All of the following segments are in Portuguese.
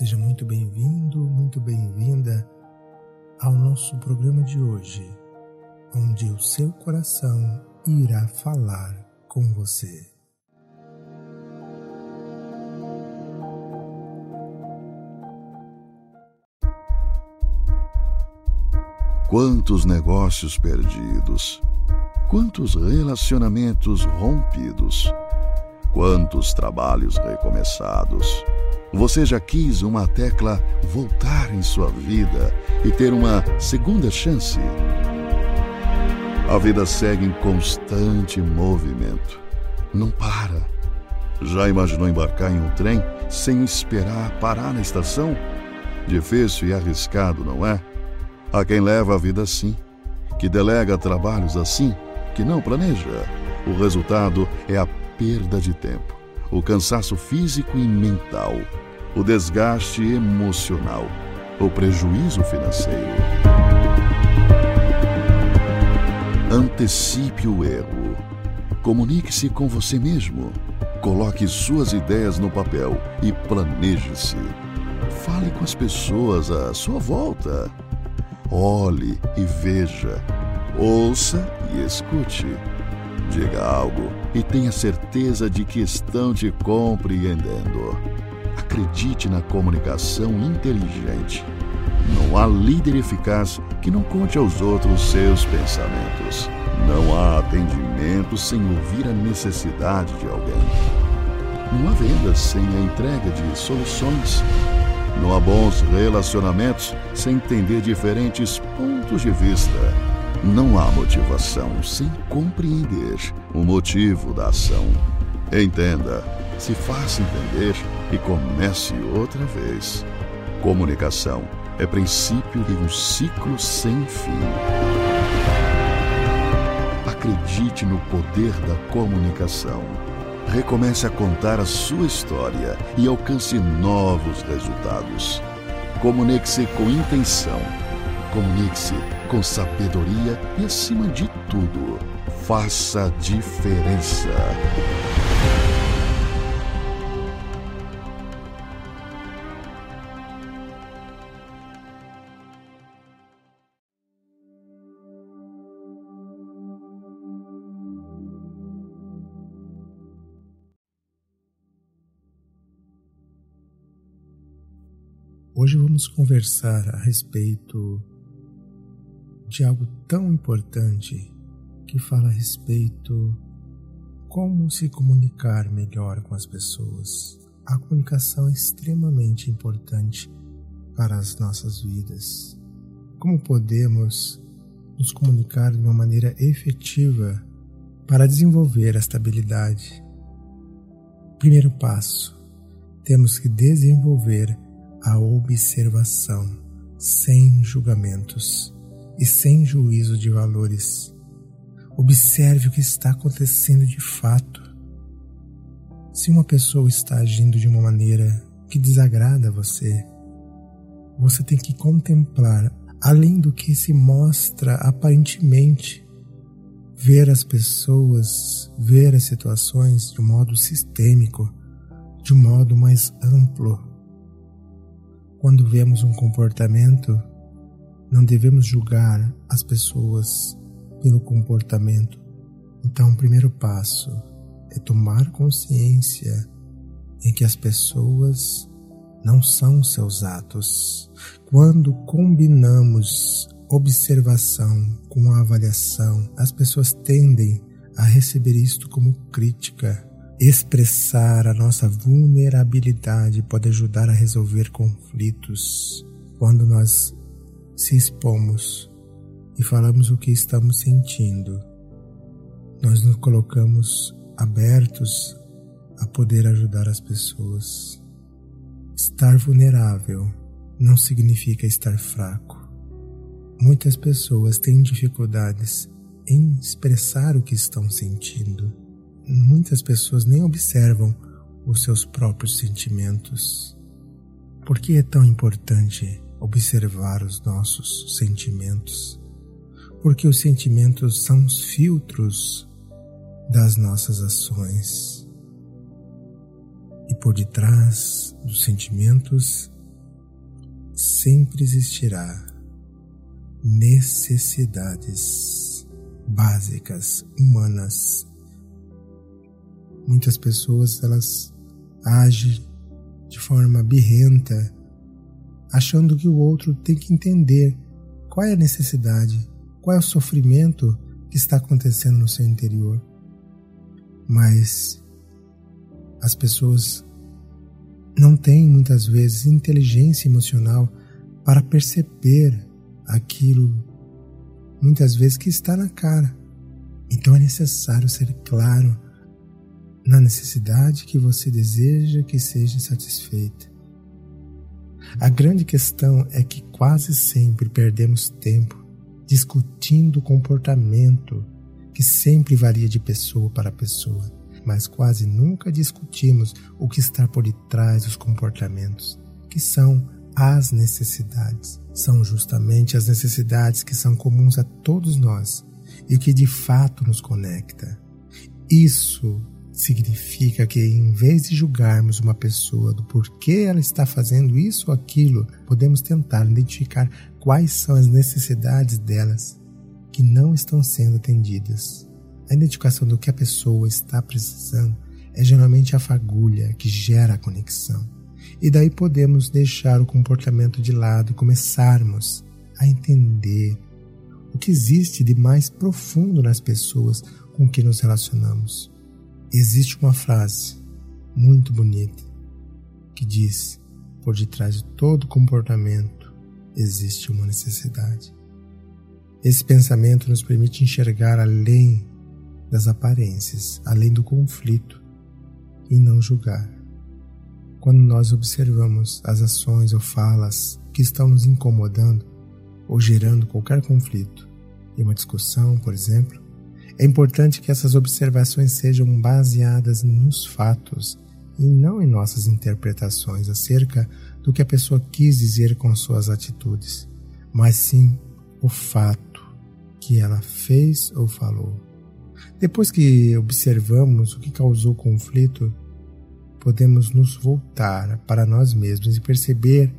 Seja muito bem-vindo, muito bem-vinda ao nosso programa de hoje, onde o seu coração irá falar com você. Quantos negócios perdidos, quantos relacionamentos rompidos, quantos trabalhos recomeçados você já quis uma tecla voltar em sua vida e ter uma segunda chance? A vida segue em constante movimento. Não para. Já imaginou embarcar em um trem sem esperar parar na estação? Difícil e arriscado, não é? Há quem leva a vida assim, que delega trabalhos assim, que não planeja. O resultado é a perda de tempo o cansaço físico e mental, o desgaste emocional, o prejuízo financeiro. Antecipe o erro. Comunique-se com você mesmo. Coloque suas ideias no papel e planeje-se. Fale com as pessoas à sua volta. Olhe e veja. Ouça e escute. Diga algo e tenha certeza de que estão te compreendendo. Acredite na comunicação inteligente. Não há líder eficaz que não conte aos outros seus pensamentos. Não há atendimento sem ouvir a necessidade de alguém. Não há venda sem a entrega de soluções. Não há bons relacionamentos sem entender diferentes pontos de vista. Não há motivação sem compreender o motivo da ação. Entenda, se faça entender e comece outra vez. Comunicação é princípio de um ciclo sem fim. Acredite no poder da comunicação. Recomece a contar a sua história e alcance novos resultados. Comunique-se com intenção. Comunique-se com sabedoria e, acima de tudo, faça diferença. Hoje vamos conversar a respeito de algo tão importante que fala a respeito como se comunicar melhor com as pessoas. A comunicação é extremamente importante para as nossas vidas. Como podemos nos comunicar de uma maneira efetiva para desenvolver a estabilidade? Primeiro passo: temos que desenvolver a observação sem julgamentos e sem juízo de valores. Observe o que está acontecendo de fato. Se uma pessoa está agindo de uma maneira que desagrada você, você tem que contemplar, além do que se mostra aparentemente, ver as pessoas, ver as situações de um modo sistêmico, de um modo mais amplo. Quando vemos um comportamento, não devemos julgar as pessoas pelo comportamento. Então, o primeiro passo é tomar consciência em que as pessoas não são seus atos. Quando combinamos observação com avaliação, as pessoas tendem a receber isto como crítica. Expressar a nossa vulnerabilidade pode ajudar a resolver conflitos. Quando nós se expomos e falamos o que estamos sentindo, nós nos colocamos abertos a poder ajudar as pessoas. Estar vulnerável não significa estar fraco. Muitas pessoas têm dificuldades em expressar o que estão sentindo. Muitas pessoas nem observam os seus próprios sentimentos. Por que é tão importante observar os nossos sentimentos, porque os sentimentos são os filtros das nossas ações. E por detrás dos sentimentos sempre existirá necessidades básicas humanas. Muitas pessoas elas agem de forma birrenta, achando que o outro tem que entender qual é a necessidade, qual é o sofrimento que está acontecendo no seu interior. Mas as pessoas não têm muitas vezes inteligência emocional para perceber aquilo muitas vezes que está na cara. Então é necessário ser claro na necessidade que você deseja que seja satisfeita. A grande questão é que quase sempre perdemos tempo discutindo o comportamento que sempre varia de pessoa para pessoa, mas quase nunca discutimos o que está por detrás dos comportamentos, que são as necessidades. São justamente as necessidades que são comuns a todos nós e o que de fato nos conecta. Isso significa que, em vez de julgarmos uma pessoa do porquê ela está fazendo isso ou aquilo, podemos tentar identificar quais são as necessidades delas que não estão sendo atendidas. A identificação do que a pessoa está precisando é geralmente a fagulha que gera a conexão. E daí podemos deixar o comportamento de lado e começarmos a entender o que existe de mais profundo nas pessoas com que nos relacionamos. Existe uma frase muito bonita que diz: por detrás de todo comportamento existe uma necessidade. Esse pensamento nos permite enxergar além das aparências, além do conflito e não julgar. Quando nós observamos as ações ou falas que estão nos incomodando ou gerando qualquer conflito, em uma discussão, por exemplo, é importante que essas observações sejam baseadas nos fatos e não em nossas interpretações acerca do que a pessoa quis dizer com suas atitudes, mas sim o fato que ela fez ou falou. Depois que observamos o que causou o conflito, podemos nos voltar para nós mesmos e perceber,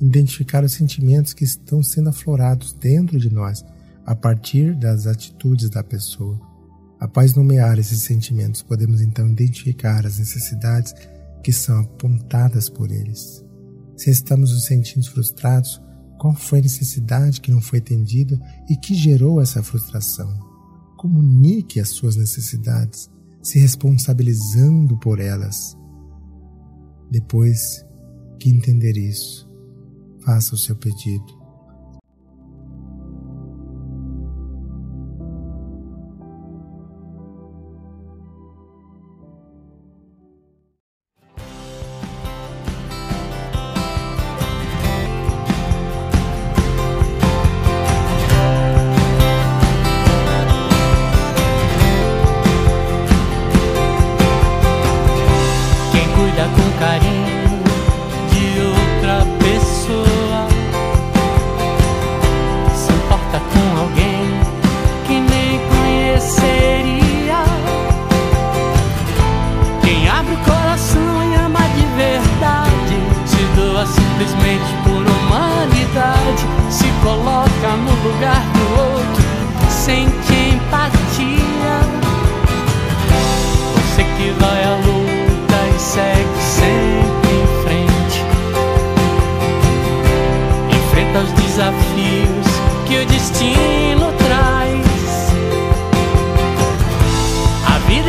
identificar os sentimentos que estão sendo aflorados dentro de nós a partir das atitudes da pessoa. Após nomear esses sentimentos, podemos então identificar as necessidades que são apontadas por eles. Se estamos nos sentindo frustrados, qual foi a necessidade que não foi atendida e que gerou essa frustração? Comunique as suas necessidades, se responsabilizando por elas. Depois que entender isso, faça o seu pedido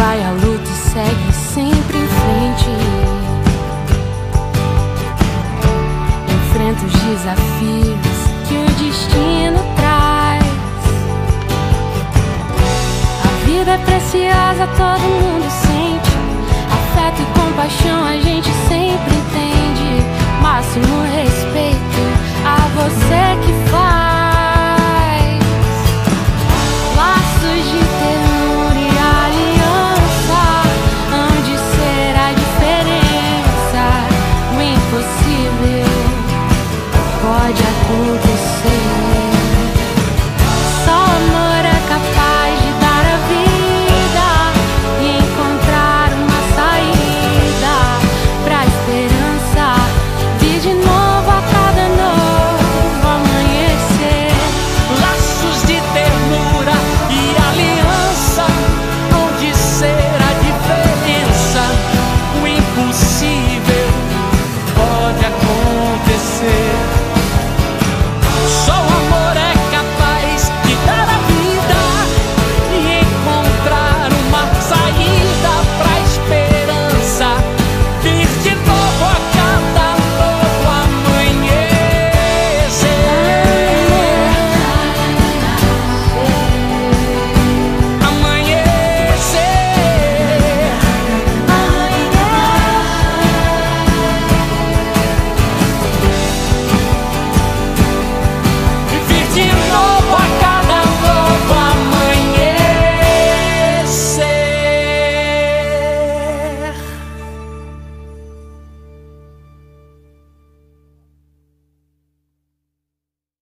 vai à luta e segue sempre em frente.